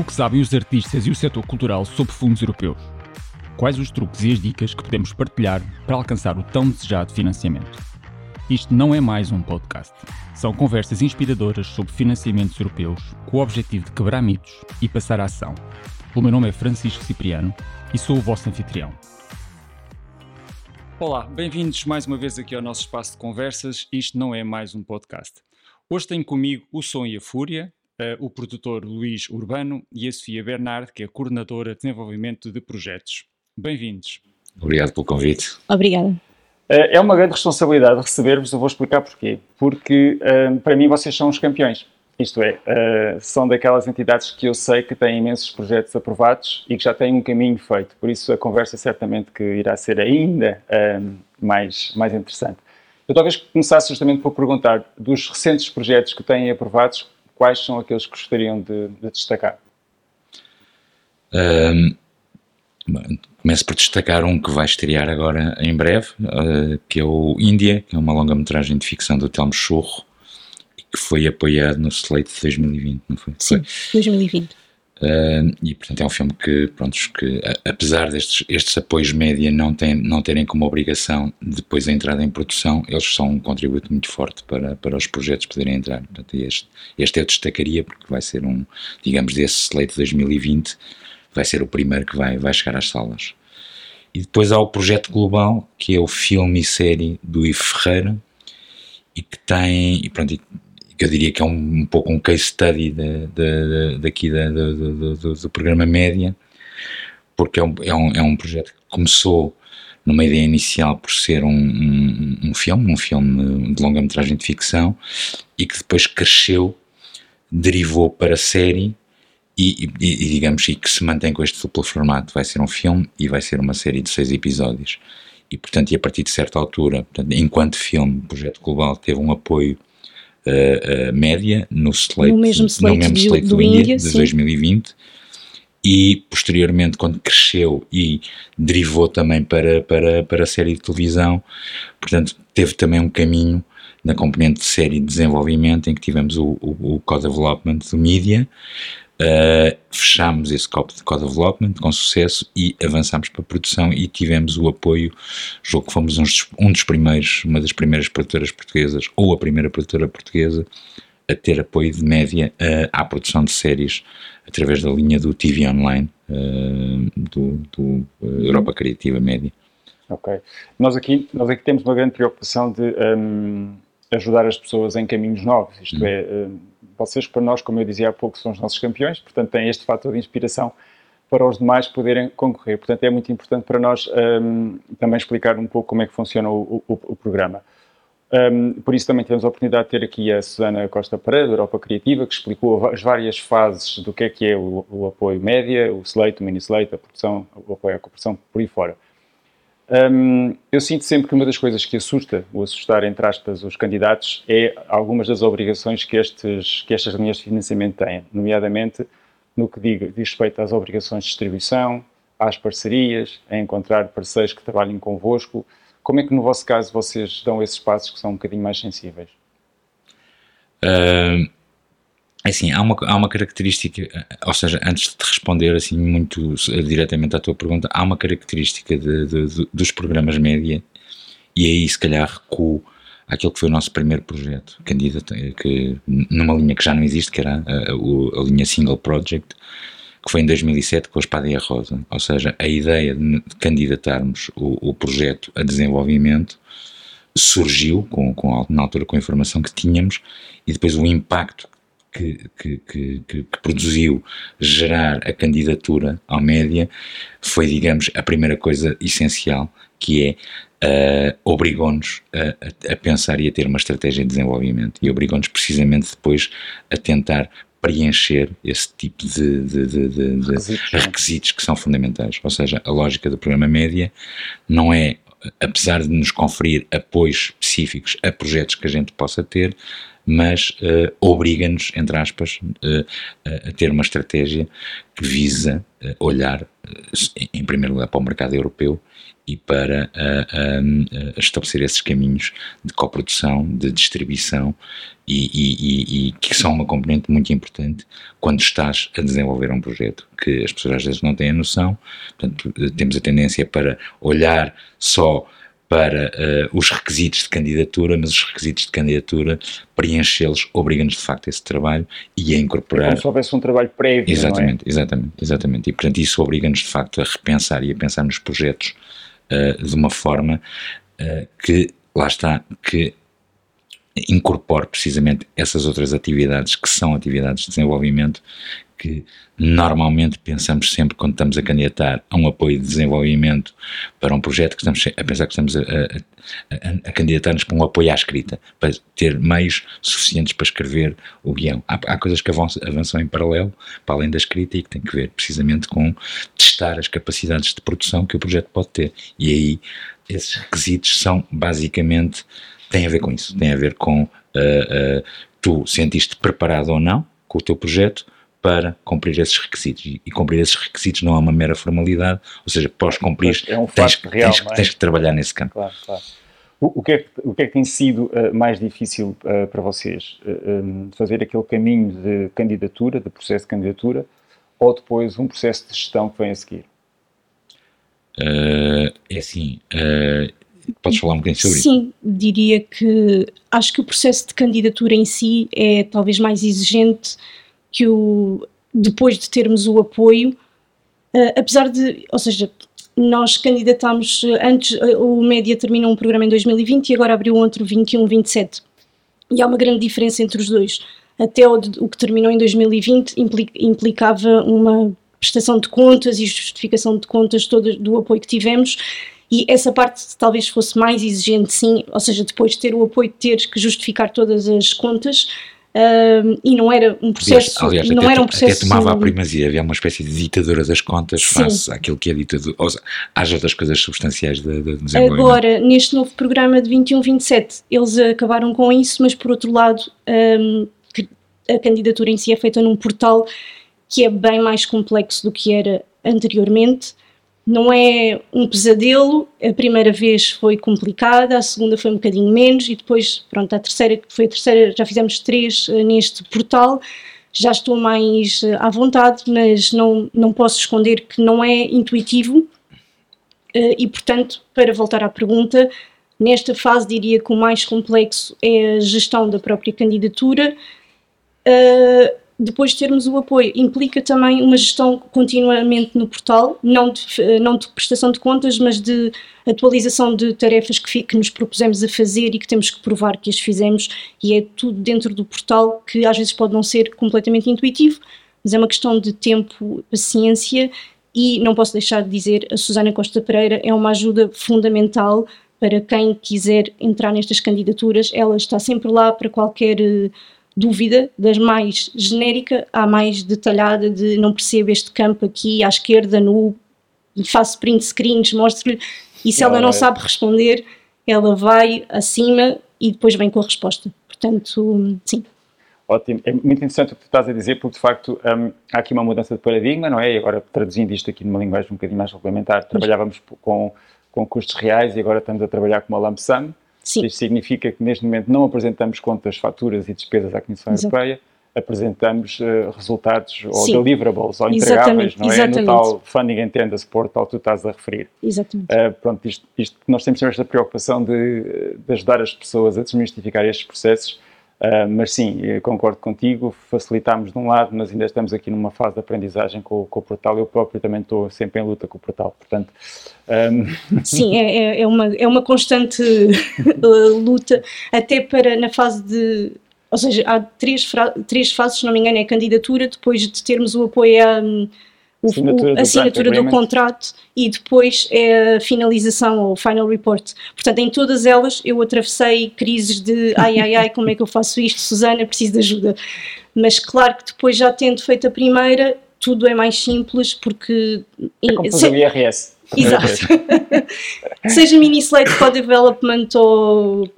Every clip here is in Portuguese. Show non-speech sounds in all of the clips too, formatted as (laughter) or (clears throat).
O que sabem os artistas e o setor cultural sobre fundos europeus? Quais os truques e as dicas que podemos partilhar para alcançar o tão desejado financiamento? Isto não é mais um podcast. São conversas inspiradoras sobre financiamentos europeus com o objetivo de quebrar mitos e passar a ação. O meu nome é Francisco Cipriano e sou o vosso anfitrião. Olá, bem-vindos mais uma vez aqui ao nosso espaço de conversas. Isto não é mais um podcast. Hoje tenho comigo o Som e a Fúria, o produtor Luís Urbano e a Sofia Bernard, que é a coordenadora de desenvolvimento de projetos. Bem-vindos. Obrigado pelo convite. Obrigada. É uma grande responsabilidade receber-vos, eu vou explicar porquê. Porque uh, para mim vocês são os campeões. Isto é, uh, são daquelas entidades que eu sei que têm imensos projetos aprovados e que já têm um caminho feito. Por isso a conversa certamente que irá ser ainda uh, mais, mais interessante. Eu talvez começasse justamente por perguntar, dos recentes projetos que têm aprovados, quais são aqueles que gostariam de, de destacar? Um, começo por destacar um que vai estrear agora em breve, uh, que é o Índia, que é uma longa-metragem de ficção do Telmo Churro, e que foi apoiado no Slate de 2020, não foi? Sim, 2020. Uh, e portanto é um filme que, que apesar destes estes apoios média não, tem, não terem como obrigação depois a entrada em produção, eles são um contributo muito forte para, para os projetos poderem entrar. Portanto, este, este eu destacaria porque vai ser um, digamos, desse slate 2020, vai ser o primeiro que vai, vai chegar às salas. E depois há o projeto global, que é o filme e série do Ivo Ferreira, e que tem, e pronto, que eu diria que é um, um pouco um case study de, de, de, daqui do, do, programa Média, porque é um, é, um, é um projeto que começou numa ideia inicial por ser um, um, um filme, um filme de longa-metragem de ficção, e que depois cresceu, derivou para série e, e, e, digamos, e que se mantém com este duplo formato. Vai ser um filme e vai ser uma série de seis episódios. E, portanto, e a partir de certa altura, portanto, enquanto filme, o Projeto Global teve um apoio uh, média no, slate, no mesmo slate, no mesmo slate do, do, Índia, de sim. 2020 e posteriormente quando cresceu e derivou também para, para, para a série de televisão, portanto teve também um caminho na componente de série de desenvolvimento em que tivemos o, o, o Co-Development do Media, Uh, fechámos esse copo de co-development com sucesso e avançámos para a produção e tivemos o apoio, julgo que fomos um dos, um dos primeiros, uma das primeiras produtoras portuguesas, ou a primeira produtora portuguesa, a ter apoio de média uh, à produção de séries através da linha do TV Online, uh, do, do Europa Criativa Média. Ok. Nós aqui, nós aqui temos uma grande preocupação de um, ajudar as pessoas em caminhos novos, isto hum. é... Um, vocês, para nós, como eu dizia há pouco, são os nossos campeões, portanto, têm este fator de inspiração para os demais poderem concorrer. Portanto, é muito importante para nós um, também explicar um pouco como é que funciona o, o, o programa. Um, por isso também tivemos a oportunidade de ter aqui a Susana Costa Pereira, da Europa Criativa, que explicou as várias fases do que é que é o, o apoio média, o slate, o mini slate, a produção, o apoio à cooperação, por aí fora. Um, eu sinto sempre que uma das coisas que assusta, ou assustar, entre aspas, os candidatos, é algumas das obrigações que, estes, que estas linhas de financiamento têm, nomeadamente no que diz respeito às obrigações de distribuição, às parcerias, a encontrar parceiros que trabalhem convosco. Como é que, no vosso caso, vocês dão esses passos que são um bocadinho mais sensíveis? Uh, assim, há uma, há uma característica, ou seja, antes de responder assim muito diretamente à tua pergunta, há uma característica de, de, de, dos programas média, e aí se calhar recuo àquilo que foi o nosso primeiro projeto, candidato, que, numa linha que já não existe, que era a, a, a linha Single Project, que foi em 2007 com a Espada e a Rosa. Ou seja, a ideia de candidatarmos o, o projeto a desenvolvimento surgiu com, com, na altura com a informação que tínhamos e depois o impacto que, que, que, que, produziu gerar a candidatura ao média foi, digamos, a primeira coisa essencial, que é uh, obrigou-nos a, a, pensar e a ter uma estratégia de desenvolvimento e obrigou-nos precisamente depois a tentar preencher esse tipo de, de, de, de requisitos. requisitos que são fundamentais. Ou seja, a lógica do programa média não é apesar de nos conferir apoios específicos a projetos que a gente possa ter, mas uh, obriga-nos, entre aspas, uh, a ter uma estratégia que visa uh, olhar, em primeiro lugar, para o mercado europeu e para estabelecer esses caminhos de coprodução, de distribuição e, e, e, e, que são uma componente muito importante quando estás a desenvolver um projeto, que as pessoas às vezes não têm a noção, portanto, temos a tendência para olhar só para uh, os requisitos de candidatura, mas os requisitos de candidatura, preenchê-los, obriga-nos de facto a esse trabalho e a incorporar. É como se houvesse um trabalho prévio. Exatamente, é? exatamente, exatamente. E portanto isso obriga-nos de facto a repensar e a pensar nos projetos uh, de uma forma uh, que, lá está, que incorpore precisamente essas outras atividades que são atividades de desenvolvimento que normalmente pensamos sempre quando estamos a candidatar a um apoio de desenvolvimento para um projeto que estamos a pensar que estamos a, a, a, candidatar-nos para um apoio à escrita, para ter meios suficientes para escrever o guião. Há, há coisas que avançam, avançam, em paralelo, para além da escrita, e que têm que ver precisamente com testar as capacidades de produção que o projeto pode ter. E aí esses requisitos são basicamente, têm a ver com isso, têm a ver com uh, uh, tu sentiste preparado ou não com o teu projeto, para cumprir esses requisitos. E, e, cumprir esses requisitos não é uma mera formalidade, ou seja, pós cumprir, é um tens, real, tens, é? tens, que trabalhar nesse campo. Claro, claro. O, o, que é que, o que é que tem sido uh, mais difícil uh, para vocês? Uh, fazer aquele caminho de candidatura, de processo de candidatura, ou depois um processo de gestão que vem a seguir? é assim, podes falar um bocadinho sobre Sim, isso? Sim, diria que acho que o processo de candidatura em si é talvez mais exigente que o, depois de termos o apoio, uh, apesar de, ou seja, nós candidatámos eh, antes, uh, o Média terminou um programa em 2020 e agora abriu outro 21-27. E há uma grande diferença entre os dois. Até o, o que terminou em 2020 implica, implicava uma prestação de contas e justificação de contas todas do apoio que tivemos e essa parte talvez fosse mais exigente, sim, ou seja, depois de ter o apoio de teres que justificar todas as contas, Uh, e não era um processo. Aliás, não até, era um processo. Até tomava a primazia, havia uma espécie de ditadura das contas Sim. face àquilo que é ditadura. Ou seja, às outras coisas substanciais de, de desenvolvimento. Agora, neste novo programa de 21-27, eles acabaram com isso, mas por outro lado, um, a candidatura em si é feita num portal que é bem mais complexo do que era anteriormente não é um pesadelo. A primeira vez foi complicada, a segunda foi um bocadinho menos e depois, pronto, a terceira, que foi a terceira, já fizemos três uh, neste portal. Já estou mais uh, à vontade, mas não, não posso esconder que não é intuitivo. Uh, e, portanto, para voltar à pergunta, nesta fase diria que o mais complexo é a gestão da própria candidatura. Depois de termos o apoio, implica também uma gestão continuamente no portal, não de, não de prestação de contas, mas de atualização de tarefas que, que, nos propusemos a fazer e que temos que provar que as fizemos, e é tudo dentro do portal que às vezes pode não ser completamente intuitivo, mas é uma questão de tempo, paciência, e não posso deixar de dizer, a Susana Costa Pereira é uma ajuda fundamental para quem quiser entrar nestas candidaturas, ela está sempre lá para qualquer dúvida, das mais genérica à mais detalhada, de não percebo este campo aqui à esquerda, no faço print screens, mostro-lhe, e se ela, não é. sabe responder, ela vai acima e depois vem com a resposta. Portanto, sim. Ótimo, é muito interessante o que tu estás a dizer, porque de facto um, há aqui uma mudança de paradigma, não é? E agora traduzindo isto aqui numa linguagem um bocadinho mais regulamentar, trabalhávamos com, com custos reais e agora estamos a trabalhar com uma lump sum, Sim. Isto significa que neste momento não apresentamos contas, faturas e despesas à Comissão Exato. Europeia, apresentamos uh, resultados ou Sim. deliverables ou entregáveis, não é? Exatamente. No tal Funding and Support ao que tu estás a referir. Exatamente. Uh, pronto, isto, isto, nós temos sempre esta preocupação de, de ajudar as pessoas a desmistificar estes processos Uh, mas sim, concordo contigo, facilitámos de um lado, mas ainda estamos aqui numa fase de aprendizagem com, com o portal. Eu próprio também estou sempre em luta com o portal, portanto. Um... (laughs) Sim, é, é, é, uma, é uma constante (laughs) luta, até para na fase de. Ou seja, há três, três fases, se não me engano, é a candidatura, depois de termos o apoio a o, assinatura, do, assinatura do contrato e depois é a finalização ou final report. Portanto, em todas elas eu atravessei crises de ai ai ai, como é que eu faço isto, Susana, preciso de ajuda. Mas claro que depois já tendo feito a primeira, tudo é mais simples porque. É como fazer o IRS. Exato. (laughs) Seja mini slate para development ou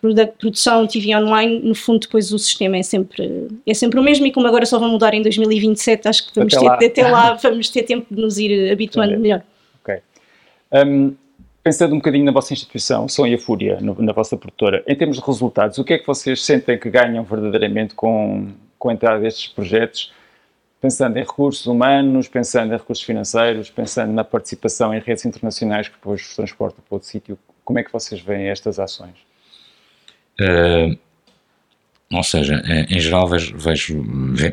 produção, TV online, no fundo depois o sistema é sempre, é sempre o mesmo e como agora só vão mudar em 2027, acho que vamos até ter, lá. até lá vamos ter tempo de nos ir habituando melhor. Ok. Um, pensando um bocadinho na vossa instituição, Som e a Fúria, no, na vossa produtora, em termos de resultados, o que é que vocês sentem que ganham verdadeiramente com, com a entrada destes projetos? Pensando em recursos humanos, pensando em recursos financeiros, pensando na participação em redes internacionais que depois vos transportam para outro sítio, como é que vocês veem estas ações? Uh, ou seja, eh, em geral vejo, vejo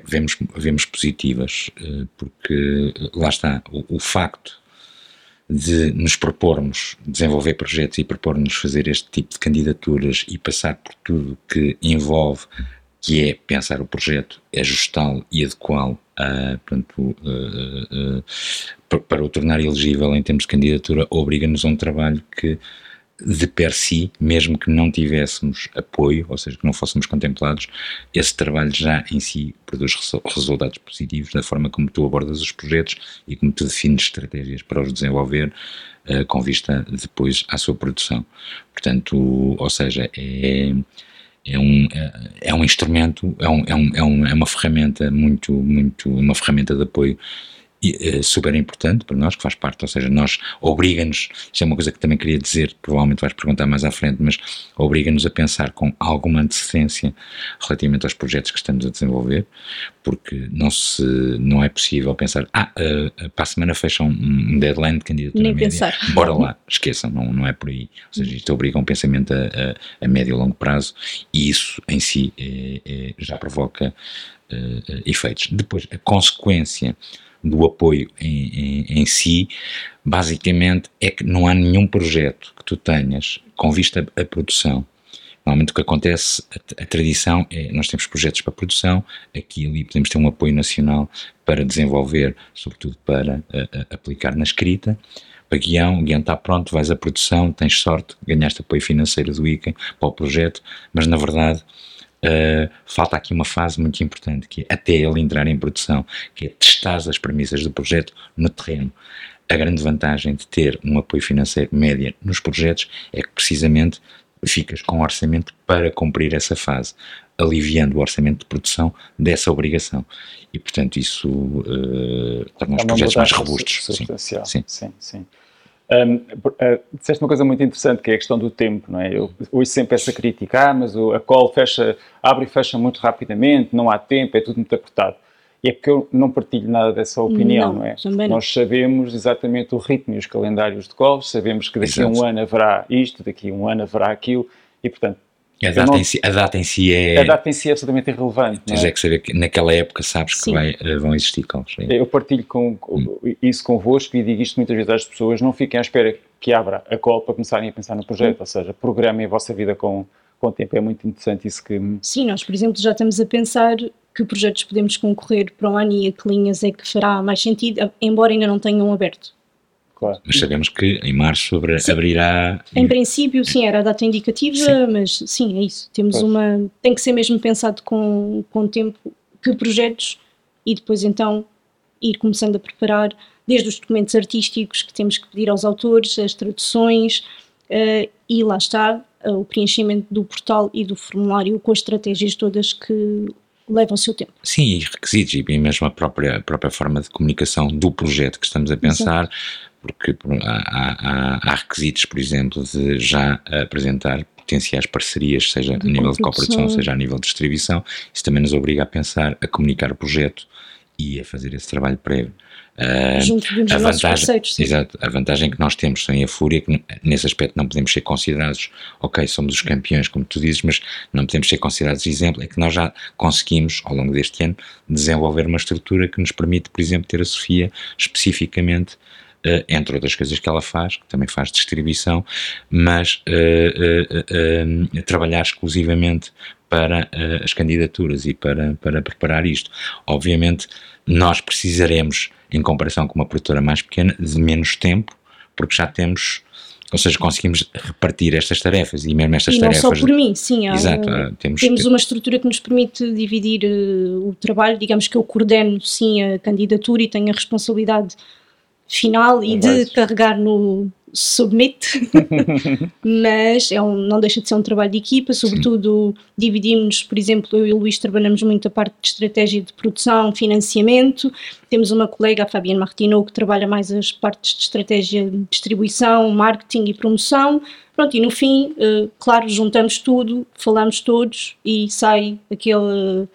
vemos, vemos positivas, uh, porque lá está, o, o, facto de nos propormos desenvolver projetos e propor-nos fazer este tipo de candidaturas e passar por tudo que envolve, que é pensar o projeto, ajustá-lo e adequá-lo portanto, para o tornar elegível em termos de candidatura, obriga-nos a um trabalho que de per si, mesmo que não tivéssemos apoio, ou seja, que não fôssemos contemplados, esse trabalho já em si produz resultados positivos da forma como tu abordas os projetos e como tu defines estratégias para os desenvolver uh, com vista depois à sua produção. Portanto, ou seja, é é um, é, é um instrumento, é, é, um, é, um, é uma ferramenta muito, muito, uma ferramenta de apoio é super importante para nós, que faz parte, ou seja, nós obriga-nos, isto é uma coisa que também queria dizer, provavelmente vais perguntar mais à frente, mas obriga-nos a pensar com alguma antecedência relativamente aos projetos que estamos a desenvolver, porque não, se, não é possível pensar, ah, uh, para a semana fecha um, um deadline de candidatura Nem média, pensar. (laughs) bora lá, esqueçam, não, não é por aí. Ou seja, isto obriga um pensamento a, a, a médio e longo prazo e isso em si é, é, já provoca uh, efeitos. Depois, a consequência do apoio em, em, em, si, basicamente é que não há nenhum projeto que tu tenhas com vista à produção. Normalmente o que acontece, a, a tradição é, nós temos projetos para produção, aqui e ali podemos ter um apoio nacional para desenvolver, sobretudo para a, a, aplicar na escrita, para guião, o guião está pronto, vais à produção, tens sorte, ganhaste apoio financeiro do ICA para o projeto, mas na verdade uh, falta aqui uma fase muito importante, que é até ele entrar em produção, que é testar as premissas do projeto no terreno. A grande vantagem de ter um apoio financeiro média nos projetos é que precisamente ficas com orçamento para cumprir essa fase, aliviando o orçamento de produção dessa obrigação. E, portanto, isso uh, torna os projetos mais robustos. Substancial. Sim, sim. sim. Um, uh, disseste uma coisa muito interessante que é a questão do tempo, não é? Eu ouço sempre essa crítica, ah, mas o, a call fecha, abre e fecha muito rapidamente, não há tempo, é tudo muito apertado. E é porque eu não partilho nada dessa opinião, não, não é? Nós sabemos exatamente o ritmo e os calendários de calls, sabemos que daqui Exato. a um ano haverá isto, daqui a um ano haverá aquilo, e portanto a data, não, em si, a data em si é. A data em si é absolutamente irrelevante. Tens é? é? que saber que naquela época sabes Sim. que vai, eh, vão existir calls. É? Eu partilho com, hum. isso convosco e digo isto muitas vezes às pessoas: não fiquem à espera que abra a call para começarem a pensar no projeto, hum. ou seja, programem a vossa vida com, com o tempo. É muito interessante isso que. Sim, nós, por exemplo, já estamos a pensar que projetos podemos concorrer para o ano e a que linhas é que fará mais sentido, embora ainda não tenham aberto. Claro. Mas sabemos que em março abrirá. Em princípio, sim, era a data indicativa, sim. mas sim, é isso. Temos pois. uma. Tem que ser mesmo pensado com, com tempo que projetos e depois então ir começando a preparar desde os documentos artísticos que temos que pedir aos autores, as traduções uh, e lá está uh, o preenchimento do portal e do formulário com as estratégias todas que levam o seu tempo. Sim, e requisitos e mesmo a própria, a própria forma de comunicação do projeto que estamos a pensar. Porque há, há, há, requisitos, por exemplo, de já apresentar potenciais parcerias, seja de a nível de cooperação, seja a nível de distribuição. Isso também nos obriga a pensar, a comunicar o projeto e a fazer esse trabalho prévio. Uh, Junto de a vantagem, exato, a vantagem que nós temos sem a Fúria, que nesse aspecto não podemos ser considerados, ok, somos os campeões, como tu dizes, mas não podemos ser considerados exemplo, é que nós já conseguimos, ao longo deste ano, desenvolver uma estrutura que nos permite, por exemplo, ter a Sofia especificamente uh, entre outras coisas que ela faz, que também faz distribuição, mas uh, trabalhar exclusivamente para as candidaturas e para, para preparar isto. Obviamente, nós precisaremos, em comparação com uma produtora mais pequena, de menos tempo, porque já temos ou seja, conseguimos repartir estas tarefas e mesmo estas e tarefas. Não só por mim, sim. Há, Exato, temos, temos uma estrutura que nos permite dividir uh, o trabalho. Digamos que eu coordeno, sim, a candidatura e tenho a responsabilidade final e de carregar no, submit, (laughs) mas é um, não deixa de ser um trabalho de equipa, sobretudo dividimos, por exemplo, eu e o Luís trabalhamos muito a parte de estratégia de produção, financiamento, temos uma colega, a Fabiana Martino, que trabalha mais as partes de estratégia de distribuição, marketing e promoção, pronto, e no fim, uh, claro, juntamos tudo, falamos todos e sai aquele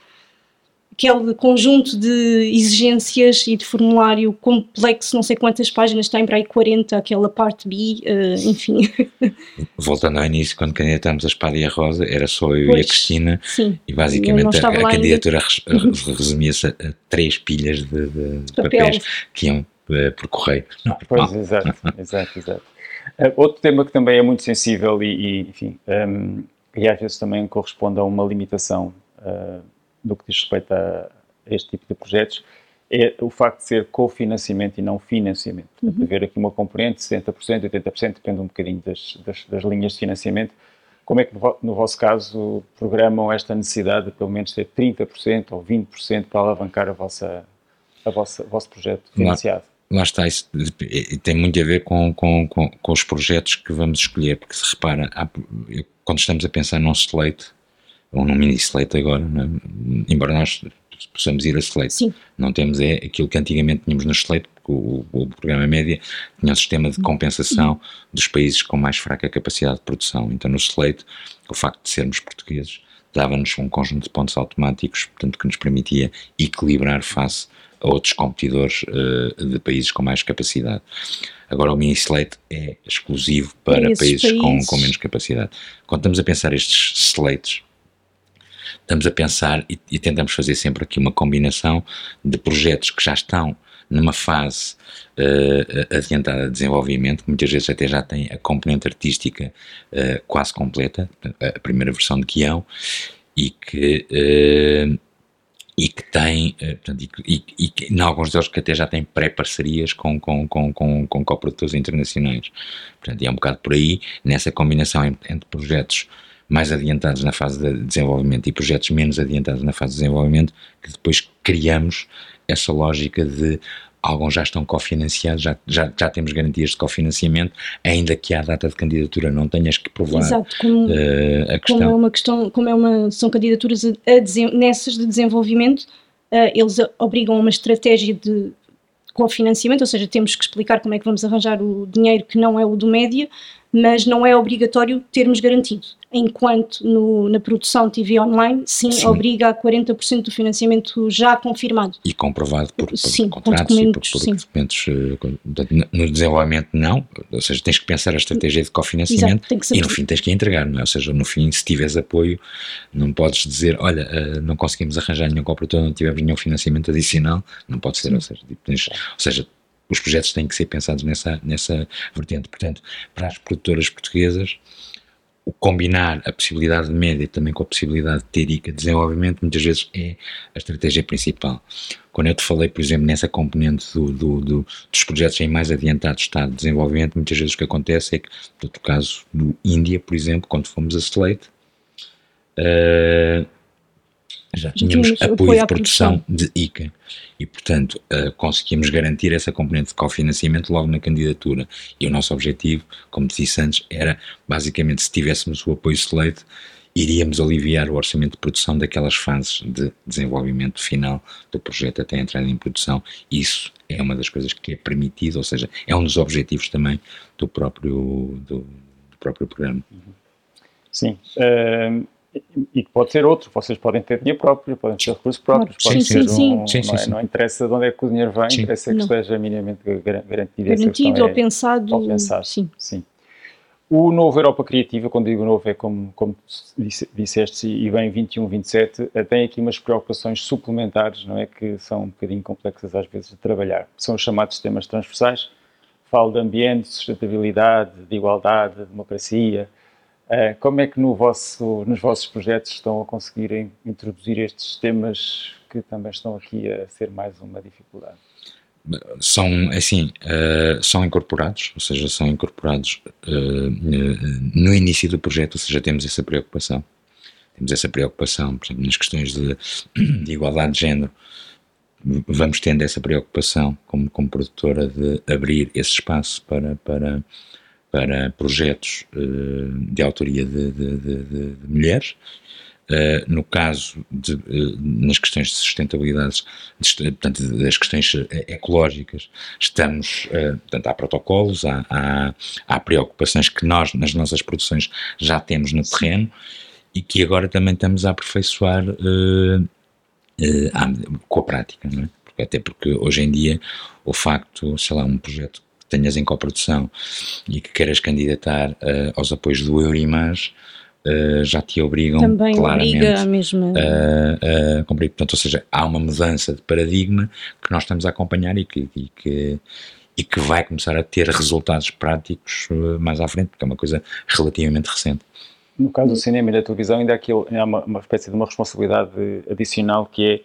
aquele conjunto de exigências e de formulário complexo, não sei quantas páginas tem, para aí 40, aquela parte B, uh, enfim. (laughs) Voltando ao início, quando candidatámos a espada e a rosa, era só eu pois, e a Cristina, sim, e basicamente a, a candidatura resumia-se a, três pilhas de, de, de papéis que iam uh, por correio. Não, pois, (laughs) exato, exato, exato. Uh, outro tema que também é muito sensível e, e enfim, um, ehm, e às vezes também corresponde a uma limitação uh, no que diz respeito a, este tipo de projetos é o facto de ser cofinanciamento e não financiamento. Uhum. Portanto, haver aqui uma componente, 70%, 80%, depende um bocadinho das, das, das, linhas de financiamento. Como é que, no vosso caso, programam esta necessidade de pelo menos ter 30% ou 20% para alavancar a vossa, a vossa, o vosso projeto financiado? Lá, lá está, isso tem muito a ver com, com, com, com, os projetos que vamos escolher, porque se repara, há, quando estamos a pensar num slate, ou num mini slate agora, é? embora nós possamos ir a slate. Sim. Não temos é aquilo que antigamente tínhamos no slate, porque o, o, programa média tinha um sistema de compensação dos países com mais fraca capacidade de produção. Então no slate, o facto de sermos portugueses dava-nos um conjunto de pontos automáticos, portanto que nos permitia equilibrar face a outros competidores uh, de países com mais capacidade. Agora o mini slate é exclusivo para países, países, Com, com menos capacidade. Quando estamos a pensar estes slates, estamos a pensar e, e, tentamos fazer sempre aqui uma combinação de projetos que já estão numa fase uh, adiantada de desenvolvimento, que muitas vezes até já tem a componente artística uh, quase completa, a primeira versão de guião, e que, uh, e que tem, portanto, e, e, e em alguns deles que até já têm pré-parcerias com, com, com, com, com coprodutores internacionais. Portanto, é um bocado por aí, nessa combinação entre, entre projetos mais adiantados na fase de desenvolvimento e projetos menos adiantados na fase de desenvolvimento, que depois criamos essa lógica de alguns já estão cofinanciados, já, já, já temos garantias de cofinanciamento, ainda que à data de candidatura não tenhas que provar Exato, como, uh, a questão. Como é uma questão, como é uma, são candidaturas a, a nessas de desenvolvimento, uh, eles obrigam a uma estratégia de cofinanciamento, ou seja, temos que explicar como é que vamos arranjar o dinheiro que não é o do média, mas não é obrigatório termos garantido. Enquanto no, na produção TV online, sim, sim. obriga a 40% do financiamento já confirmado. E comprovado por, por sim, contratos e por, por documentos. Eh, no desenvolvimento, não. Ou seja, tens que pensar a estratégia de cofinanciamento e no fim tens que entregar, não é? Ou seja, no fim, se tiveres apoio, não podes dizer, olha, eh, não conseguimos arranjar nenhum coprodutor, não tivemos nenhum financiamento adicional, não pode ser. Ou seja, tipo, tens, ou seja os projetos têm que ser pensados nessa, nessa vertente. Portanto, para as produtoras portuguesas, o combinar a possibilidade de média também com a possibilidade de ter ICA de desenvolvimento muitas vezes é a estratégia principal. Quando eu te falei, por exemplo, nessa componente do, do, do, dos projetos em mais adiantado estado de desenvolvimento, muitas vezes o que acontece é que, no caso do Índia, por exemplo, quando fomos a Slate, uh, já tínhamos apoio, apoio de produção, de ICA e, portanto, uh, conseguimos garantir essa componente de cofinanciamento logo na candidatura. E o nosso objetivo, como disse antes, era basicamente se tivéssemos o apoio Slate, iríamos aliviar o orçamento de produção daquelas fases de desenvolvimento final do projeto até a entrada em produção. Isso é uma das coisas que é permitido, ou seja, é um dos objetivos também do próprio, do, do próprio programa. Sim. Uh e que pode ser outro, vocês podem ter dinheiro próprio, podem ter recursos próprios, sim, sim, ser sim, um, sim. Não, é, não, interessa de onde é que o dinheiro vem, interessa que esteja minimamente garantido. Garantido ou é, pensado. Ou pensado. Sim. sim. O novo Europa Criativa, quando digo novo, é como, como disseste, e bem 21, 27, eh, tem aqui umas preocupações suplementares, não é? Que são um bocadinho complexas às vezes de trabalhar. São os chamados temas transversais. Falo de ambiente, sustentabilidade, de igualdade, de democracia, como é que no vosso, nos vossos projetos estão a conseguir introduzir estes temas que também estão aqui a ser mais uma dificuldade? São, assim, uh, são incorporados, ou seja, são incorporados uh, no início do projeto, ou seja, temos essa preocupação. Temos essa preocupação, por exemplo, nas questões de, (coughs) de igualdade de género, vamos tendo essa preocupação como, como produtora de abrir esse espaço para, para, para projetos de autoria de, de, de, de mulheres. Uh, no caso de, uh, nas questões de sustentabilidade, de, portanto, das questões ecológicas, estamos, uh, portanto, há protocolos, há, há, há, preocupações que nós, nas nossas produções, já temos no terreno e que agora também estamos a aperfeiçoar com a prática, não é? Até porque hoje em dia o facto, sei lá, um projeto tenhas em coprodução e que queiras candidatar aos apoios do Eurimage, uh, já te obrigam Também claramente obriga a mesma... a, a cumprir. Portanto, ou seja, há uma mudança de paradigma que nós estamos a acompanhar e que, e que, e que vai começar a ter resultados práticos uh, mais à frente, porque é uma coisa relativamente recente. No caso do cinema e da televisão, ainda há, aquilo, há uma, uma espécie de uma responsabilidade adicional que é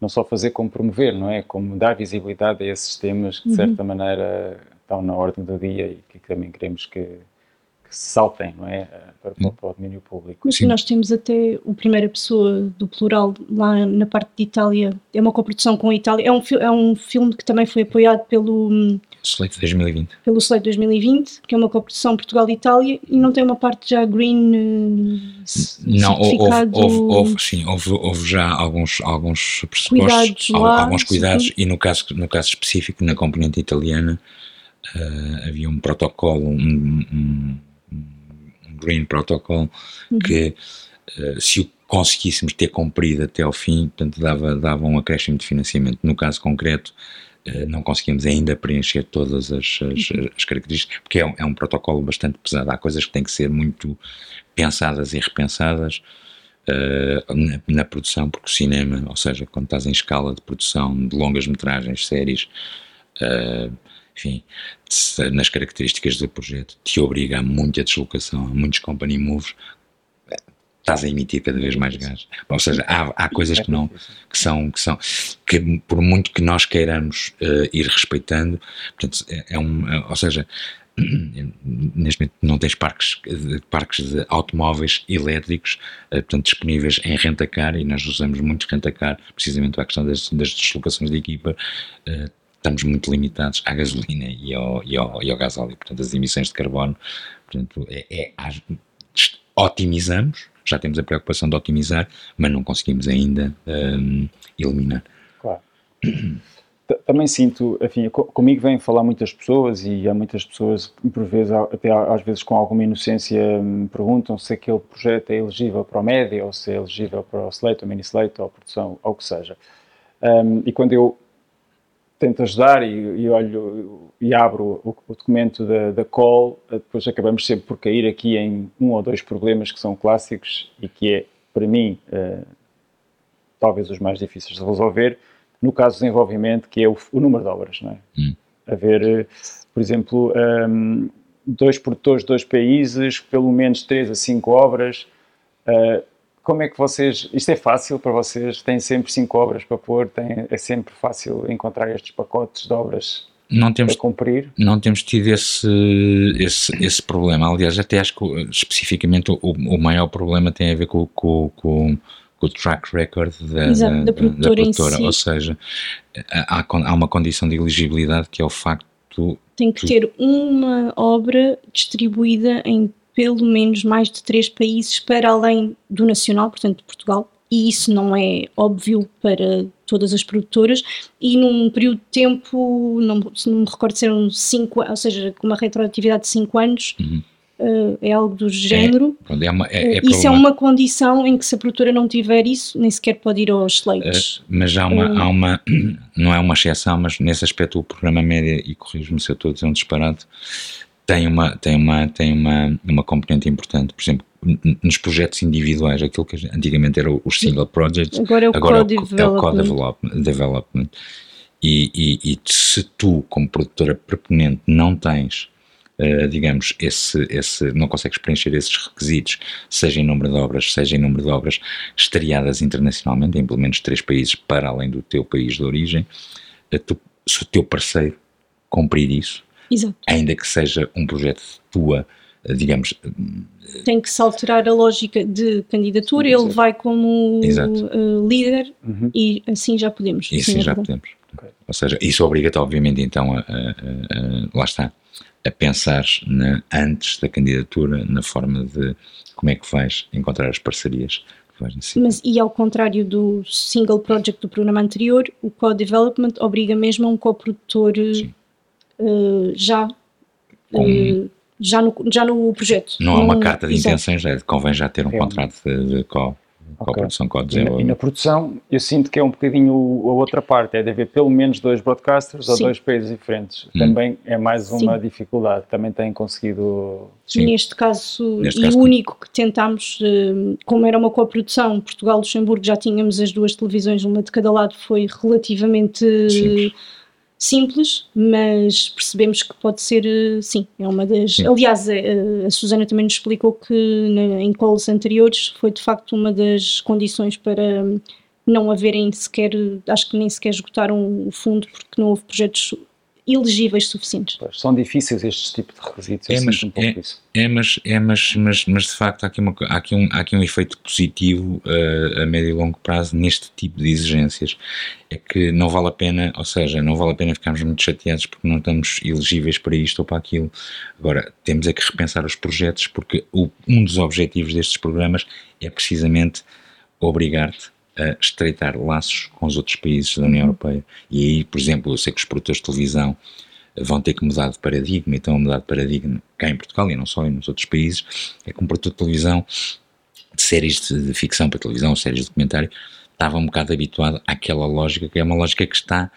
não só fazer como promover, não é? Como dar visibilidade a esses temas que, de certa uhum. maneira, estão na ordem do dia e que também queremos que, que saltem, não é? Para, para, para o domínio público. Mas Sim. nós temos até o primeira pessoa do plural lá na parte de Itália, é uma coprodução com a Itália, é um, é um filme que também foi apoiado pelo Slate 2020. Pelo Slate 2020, que é uma coprodução Portugal-Itália e não tem uma parte já green uh, Não, houve, houve, houve, sim, houve, houve, já alguns, alguns pressupostos, cuidados alguns cuidados sim. e no caso, no caso específico, na componente italiana, uh, havia um protocolo, um, um Green Protocol, uhum. que uh, se o conseguíssemos ter cumprido até ao fim, portanto, dava, dava um acréscimo de financiamento. No caso concreto, uh, não conseguimos ainda preencher todas as, as, uhum. as características, porque é um, é um, protocolo bastante pesado. Há coisas que têm que ser muito pensadas e repensadas. Uh, na, na, produção, porque o cinema, ou seja, quando estás em escala de produção de longas metragens, séries, uh, enfim, nas características do projeto, te obriga a muita deslocação, a muitos company moves, estás a emitir cada vez mais gás. Ou seja, há, há coisas que não, que são, que são, que por muito que nós queiramos uh, ir respeitando, portanto, é, é um, é, ou seja, (clears throat) neste momento não tens parques, parques de automóveis elétricos uh, portanto, disponíveis em rentacar e nós usamos muito rentacar precisamente para a questão das, das deslocações de equipa uh, estamos muito limitados à gasolina e ao, e ao, e ao portanto as emissões de carbono, portanto é, é, otimizamos, já temos a preocupação de otimizar, mas não conseguimos ainda um, eliminar. Claro. Também sinto, enfim, comigo vêm falar muitas pessoas e há muitas pessoas, por vezes, até às vezes com alguma inocência, me perguntam se aquele projeto é elegível para o média ou se é elegível para o slate, ou mini slate, ou a produção, ou o que seja. Um, e quando eu tento ajudar e, e olho e abro o, o documento da, da call, eh, depois acabamos sempre por cair aqui em um ou dois problemas que são clássicos e que é, para mim, uh, talvez os mais difíceis de resolver, no caso do desenvolvimento, que é o, o número de obras, não é? Hum. Haver, uh, por exemplo, um, dois produtores, dois países, pelo menos três a cinco obras, uh, como é que vocês. Isto é fácil para vocês? Têm sempre cinco obras para pôr? Tem, é sempre fácil encontrar estes pacotes de obras não temos, para cumprir? Não temos tido esse, esse, esse problema. Aliás, até acho que especificamente o, o maior problema tem a ver com, com, com o track record da, Exato, da, da produtora. Da produtora. Si. Ou seja, há, há uma condição de elegibilidade que é o facto. Tem que ter uma obra distribuída em pelo menos mais de três países para além do nacional, portanto de Portugal, e isso não é óbvio para todas as produtoras, e num período de tempo, não, não me recordo se eram cinco, ou seja, com uma retroatividade de cinco anos, uhum. uh, é algo do género. É, é uma, é, é uh, isso é uma condição em que se a produtora não tiver isso, nem sequer pode ir aos slates. Uh, mas há uma, há uma, (clears throat) não é uma exceção, mas nesse aspecto o programa média, e corrijo-me se eu estou a dizer um disparate, tem uma, tem uma, tem uma, uma componente importante. Por exemplo, nos projetos individuais, aquilo que antigamente era os single projects, agora é o co-development. development. E, e, e, se tu, como produtora proponente, não tens, uh, digamos, esse, esse, não consegues preencher esses requisitos, seja em número de obras, seja em número de obras estreadas internacionalmente, em pelo menos três países para além do teu país de origem, uh, tu, se o teu parceiro cumprir isso, Exato. ainda que seja um projeto tua, eh, digamos. Eh, Tem que se alterar a lógica de candidatura, Exato. ele vai como uh, líder uhum. e assim já podemos. E assim já podemos. Okay. Ou seja, isso obriga-te, obviamente, então, a, a, a, lá está, a pensar na, antes da candidatura na forma de como é que vais encontrar as parcerias que vais necessitar. Mas, e ao contrário do single project do programa anterior, o co-development obriga mesmo a um coprodutor uh, já, Com- uh, já, no, já no projeto. Não há uma carta de intenções, é, convém já ter um É um- contrato de, de co, co-produção, E na, e na produção, eu sinto que é um bocadinho a outra parte, é de haver pelo menos dois broadcasters ou Sim. dois países diferentes. Hum. Também é mais uma Sim. dificuldade. Também têm conseguido. Sim. Neste caso, Neste e caso, o único que tentámos, eh, como era uma coprodução, Portugal-Luxemburgo, já tínhamos as duas televisões, uma de cada lado, foi relativamente Simples. Simples, mas percebemos que pode ser, eh, sim, é uma das. Sim. Aliás, eh, a Susana também nos explicou que na- em calls anteriores foi de facto uma das condições para hum, não haverem sequer, acho que nem sequer esgotaram o fundo porque não houve projetos elegíveis suficientes. Pois, são difíceis estes tipos de requisitos. Eu É, mas um pouco é- isso. É, mas, é mas, mas, mas de facto há aqui, uma, há aqui, um, há aqui um efeito positivo eh, a médio e longo prazo neste tipo de exigências. É que não vale a pena, ou seja, não vale a pena ficarmos muito chateados porque não estamos elegíveis para isto ou para aquilo. Agora, temos é que repensar os projetos porque o- um dos objetivos destes programas é precisamente obrigar-te a estreitar laços com os outros países da União Europeia. E aí, por exemplo, eu sei que os produtores de televisão vão ter que mudar de paradigma e estão a mudar de paradigma cá em Portugal e não só, e nos outros países, é que um produtor de televisão, de séries de, ficção para televisão, séries de documentário, estava um bocado habituado àquela lógica, que é uma lógica que está,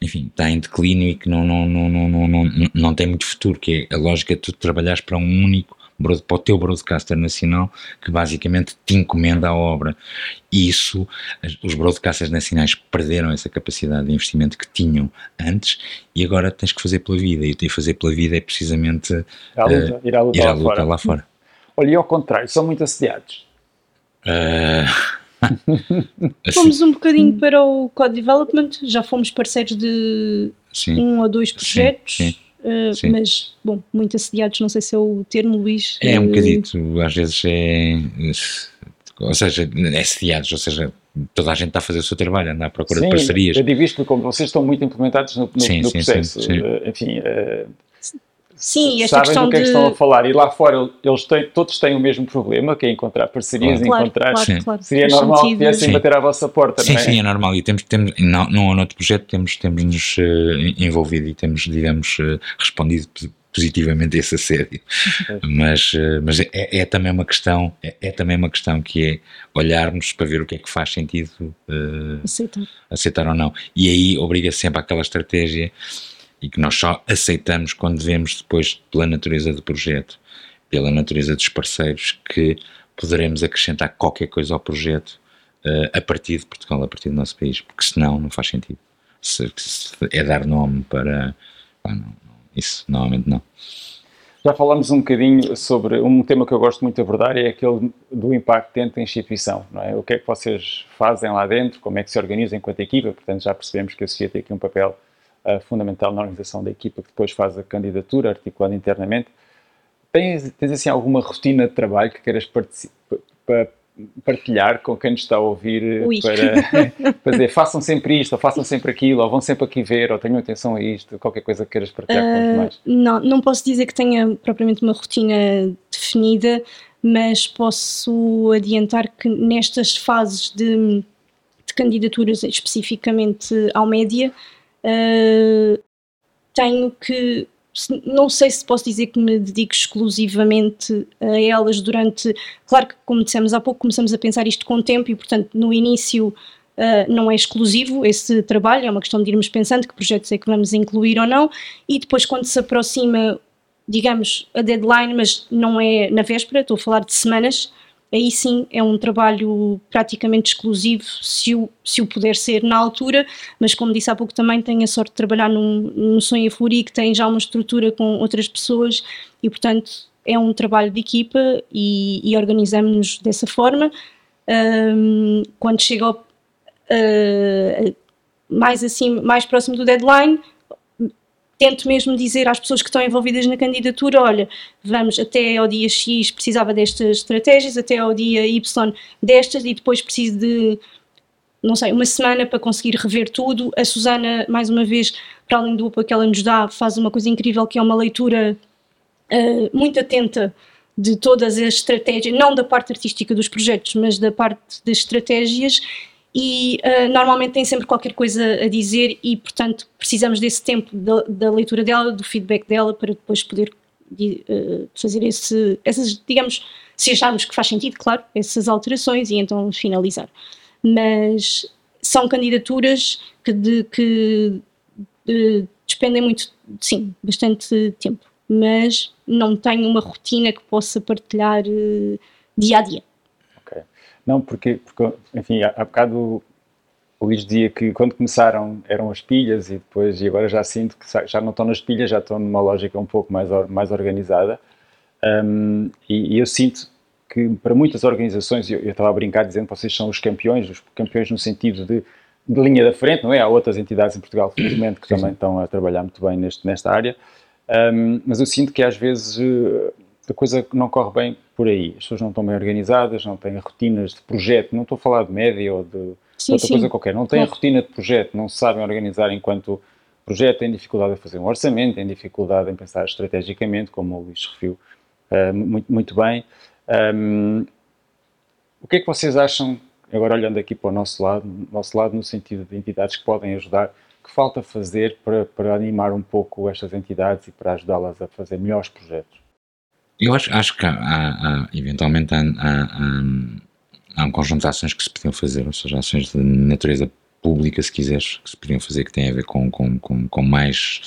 enfim, está em declínio e que não, não, não, não, não, não, não tem muito futuro, que é a lógica de tu trabalhares para um único, para o teu broadcaster nacional, que basicamente te encomenda a obra. E isso, os broadcasters nacionais perderam essa capacidade de investimento que tinham antes e agora tens que fazer pela vida. E o fazer pela vida é precisamente Ir à luta, ir à luta, ir à lá, luta fora. lá fora. Olha, e ao contrário, são muito assediados. (laughs) Assim, Fomos um bocadinho para o Code Development, já fomos parceiros de sim. um ou dois projetos, sim, eh, sim. mas, bom, muito assediados, não sei se é o termo, Luís. É um eh, bocadito, às vezes é. Ou seja, é sediados, ou seja, toda a gente está a fazer o seu trabalho, anda à procura de Sim, parcerias. eu digo isto porque como vocês estão muito implementados no, no- Sim, no sim, processo, sim, sim. eh, enfim, eh, Sim, esta sabem questão do que é que de- estão a falar e lá fora eles têm, todos têm o mesmo problema, que é encontrar parcerias Claro. e encontrar... claro, claro. Seria normal que viessem Sim. bater à vossa porta, Sim, não é? sim, é normal. E temos, temos não, não ou noutro projeto temos, temos nos eh, envolvido e temos, digamos, eh, respondido posi- positivamente a esse assédio. Mas, eh, mas é, é também uma questão, é, é também uma questão que é olharmos para ver o que é que faz sentido eh, Aceitar. aceitar ou não. E aí obriga sempre àquela estratégia e que nós só aceitamos quando vemos depois, pela natureza do projeto, pela natureza dos parceiros, que poderemos acrescentar qualquer coisa ao projeto eh, a partir de Portugal, a partir do nosso país, porque senão não faz sentido. Se, se é dar nome para. pá, não, isso normalmente não. Já falámos um bocadinho sobre um tema que eu gosto muito de abordar, é aquele do impacto dentro da instituição, não é? O que é que vocês fazem lá dentro, como é que se organizam enquanto equipa, portanto já percebemos que a Sofia tem aqui um papel ah, fundamental na organização da equipa que depois faz a candidatura, articulando internamente. Tens, tens assim alguma rotina de trabalho que queiras partilhar com quem nos está a ouvir Ui. para, (laughs) para dizer façam sempre isto, ou façam sempre aquilo, ou vão sempre aqui ver, ou tenham atenção a isto, qualquer coisa que queiras partilhar com os Ah, demais? não, não posso dizer que tenha propriamente uma rotina definida, mas posso adiantar que nestas fases de, de candidaturas, especificamente ao média, ah, tenho que. Não sei se posso dizer que me dedico exclusivamente a elas durante. Claro que, como dissemos há pouco, começamos a pensar isto com o tempo e, portanto, no início Uh, não é exclusivo esse trabalho, é uma questão de irmos pensando que projetos é que vamos incluir ou não, e depois quando se aproxima, digamos, a deadline, mas não é na véspera, estou a falar de semanas, aí sim é um trabalho praticamente exclusivo, se o, se o puder ser na altura, mas como disse há pouco também tenho a sorte de trabalhar num, num Sonho que tem já uma estrutura com outras pessoas e portanto é um trabalho de equipa e, e organizamos-nos dessa forma. Um, quando chega ao uh, mais assim, mais próximo do deadline, tento mesmo dizer às pessoas que estão envolvidas na candidatura, olha, vamos até ao dia X precisava destas estratégias, até ao dia Y destas e depois preciso de não sei, uma semana para conseguir rever tudo. A Susana, mais uma vez, para além do apoio que ela nos dá, faz uma coisa incrível que é uma leitura uh, muito atenta de todas as estratégias, não da parte artística dos projetos, mas da parte das estratégias e uh, normalmente tem sempre qualquer coisa a dizer e portanto precisamos desse tempo da, da leitura dela, do feedback dela para depois poder uh, fazer esse, essas, digamos, se acharmos que faz sentido, claro, essas alterações e então finalizar. Mas são candidaturas que, de, que de, muito, sim, bastante tempo, mas não tenho uma rotina que possa partilhar uh, dia a dia. Não, porque, porque enfim, há, há bocado o Luís dizia que quando começaram eram as pilhas e depois, e agora já sinto que já não estão nas pilhas, já estão numa lógica um pouco mais, mais organizada. Um, e, e, eu sinto que para muitas organizações, eu, eu estava a brincar dizendo que vocês são os campeões, os campeões no sentido de, de linha da frente, não é? Há outras entidades em Portugal, felizmente, que também estão a trabalhar muito bem neste, nesta área, um, mas eu sinto que às vezes eh, a coisa não corre bem por aí. As pessoas não estão bem organizadas, não têm rotinas de projeto, não estou a falar de média ou de sim, outra sim. coisa qualquer. Não têm claro. rotina de projeto, não sabem organizar enquanto projeto, têm dificuldade em fazer um orçamento, têm dificuldade em pensar estrategicamente, como o Luís referiu uh, muito, muito bem. Um, o que é que vocês acham, agora olhando aqui para o nosso lado, nosso lado no sentido de entidades que podem ajudar, que falta fazer para, para animar um pouco estas entidades e para ajudá-las a fazer melhores projetos? Eu acho, acho que há, há, eventualmente há, há, há um conjunto de ações que se podiam fazer, ou seja, ações de natureza pública, se quiseres, que se podiam fazer que têm a ver com, com, com, com mais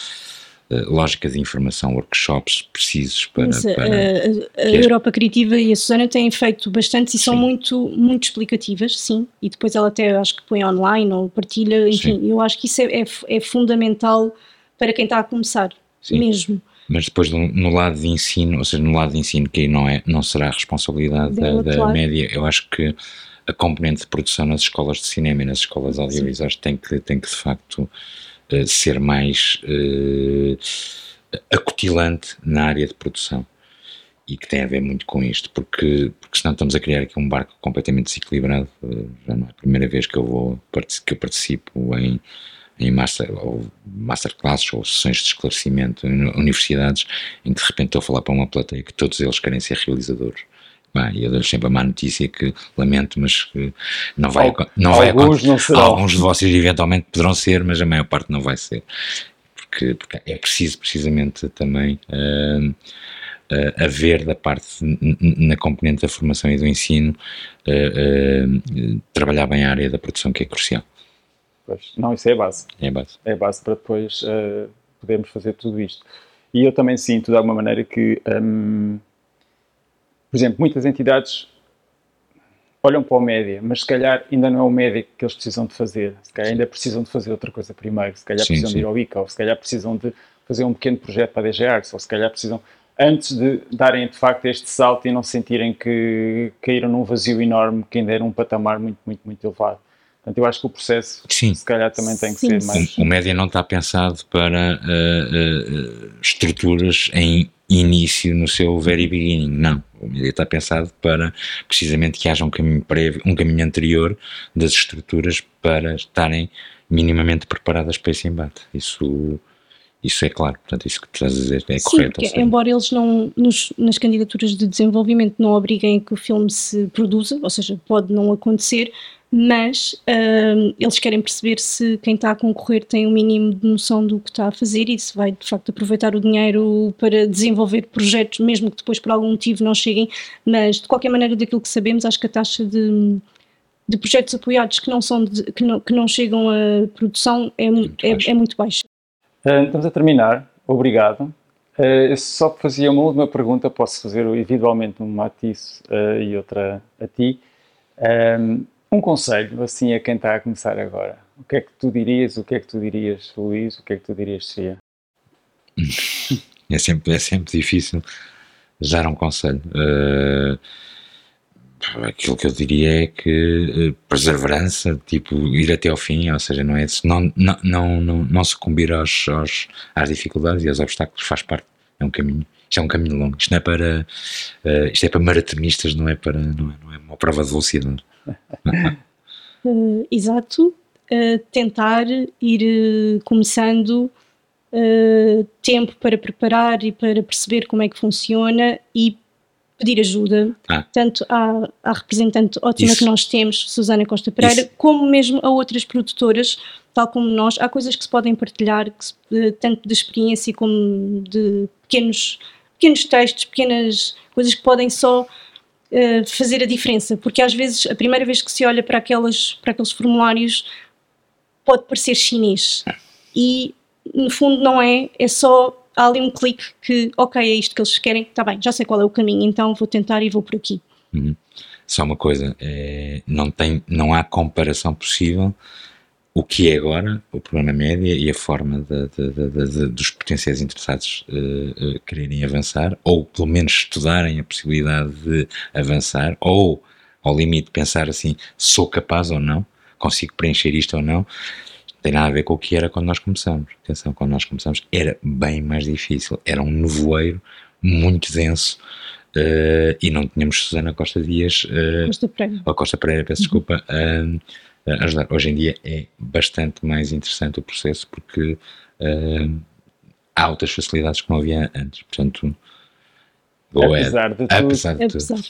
uh, lógicas de informação, workshops precisos para. Mas, para uh, a, a Europa Criativa e a Susana têm feito bastante e sim. são muito, muito explicativas, sim, e depois ela até acho que põe online ou partilha, enfim, sim. eu acho que isso é, é, é fundamental para quem está a começar, sim. mesmo mas depois no, lado de ensino, ou seja, no lado de ensino que aí não, é, não será a responsabilidade da, da média, eu acho que a componente de produção nas escolas de cinema e nas escolas audiovisuais tem que, tem que de facto uh, ser mais uh, acutilante na área de produção. E que tem a ver muito com isto, porque, porque senão estamos a criar aqui um barco completamente desequilibrado. Uh, já não é a primeira vez que eu vou que eu participo em em master, ou masterclasses ou sessões de esclarecimento em universidades em que de repente estou a falar para uma plateia que todos eles querem ser realizadores. e eu dou sempre a má notícia que lamento, mas que não vai, Al não vai alguns Não serão. Alguns de vocês eventualmente poderão ser, mas a maior parte não vai ser. Porque, porque é preciso precisamente também uh, uh, haver da parte, na componente da formação e do ensino, uh, trabalhar bem a área da produção que é crucial. Pois, não, isso é a base. É a base. É a base para depois uh, podermos fazer tudo isto. E eu também sinto, de alguma maneira, que, um, por exemplo, muitas entidades olham para o média, mas se calhar ainda não é o média que eles precisam de fazer. Se calhar sim. ainda precisam de fazer outra coisa primeiro. Se calhar sim, precisam sim. de ir ao ICA, ou se calhar precisam de fazer um pequeno projeto para a DG Arts, ou se calhar precisam, antes de darem de facto este salto e não sentirem que caíram num vazio enorme, que ainda era um patamar muito, muito, muito elevado. Portanto, eu acho que o processo, Sim. se calhar, também tem que Sim. ser mais. O média não está pensado para uh, uh, estruturas em início no seu very beginning, não. O média está pensado para precisamente que haja um caminho prévio, um caminho anterior das estruturas para estarem minimamente preparadas para esse embate. Isso. Isso é claro, portanto, isso que tu estás a dizer é Sim, correto. Porque, embora eles não, nos, nas candidaturas de desenvolvimento não obriguem que o filme se produza, ou seja, pode não acontecer, mas uh, eles querem perceber se quem está a concorrer tem o um mínimo de noção do que está a fazer e se vai de facto aproveitar o dinheiro para desenvolver projetos, mesmo que depois por algum motivo não cheguem, mas de qualquer maneira daquilo que sabemos, acho que a taxa de, de projetos apoiados que não, são de, que, não, que não chegam à produção é, muito, é, é muito baixa. Uh, estamos a terminar, obrigado. Uh, só fazia uma última pergunta, posso fazer individualmente uma a ti uh, e outra a ti. Um conselho, assim, a quem está a começar agora. O que é que tu dirias, o que é que tu dirias, Luís, o que é que tu dirias, Sofia? (laughs) É sempre, é sempre difícil dar um conselho. Uh, aquilo que eu diria é que uh, perseverança, tipo, ir até ao fim, ou seja, não é não, não, não, não, não sucumbir aos, aos, às dificuldades e aos obstáculos, faz parte, é um caminho. Isto é um caminho longo. Isto não é para, uh, isto é para maratonistas, não é para, não é, não é uma prova de velocidade. Uh, (laughs) exato. Uh, tentar ir começando tempo para preparar e para perceber como é que funciona e pedir ajuda, ah. tanto à, à, representante ótima Isso. que nós temos, Susana Costa Pereira, Isso. como mesmo a outras produtoras, tal como nós. Há coisas que se podem partilhar, se, tanto de experiência como de pequenos, pequenos textos, pequenas coisas que podem só uh, fazer a diferença, porque às vezes a primeira vez que se olha para, aquelas, para aqueles formulários pode parecer chinês. E no fundo não é, é só há ali um clique que, ok, é isto que eles querem, está bem, já sei qual é o caminho, então vou tentar e vou por aqui. Uhum. Só uma coisa, é, não, tem, não há comparação possível o que é agora o programa média e a forma de, de, de, dos potenciais interessados uh, uh, quererem avançar, ou pelo menos estudarem a possibilidade de avançar, ou ao limite pensar assim, sou capaz ou não, consigo preencher isto ou não, tem nada a ver com o que era quando nós começamos. Atenção, quando nós começamos era bem mais difícil, era um nevoeiro muito denso uh, e não tínhamos Susana Costa Dias, Costa Pereira, ou Costa Pereira, peço uhum. desculpa, uh, ajudar. Hoje em dia é bastante mais interessante o processo porque há outras facilidades que não havia antes, portanto, apesar de tudo, apesar de tudo.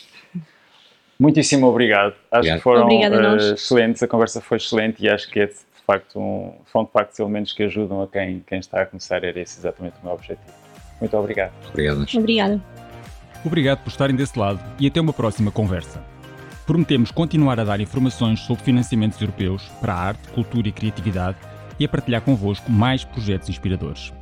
Muitíssimo obrigado. Acho obrigado. que foram uh, excelentes, a conversa foi excelente e acho que é facto, um, são de facto elementos que ajudam a quem, quem está a começar. Era esse exatamente o meu objetivo. Muito obrigado. Obrigado. Obrigada. Obrigado por estarem desse lado e até uma próxima conversa. Prometemos continuar a dar informações sobre financiamentos europeus para a arte, cultura e criatividade e a partilhar convosco mais projetos inspiradores.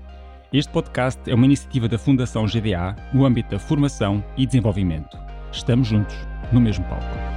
Este podcast é uma iniciativa da Fundação GDA no âmbito da formação e desenvolvimento. Estamos juntos, no mesmo palco.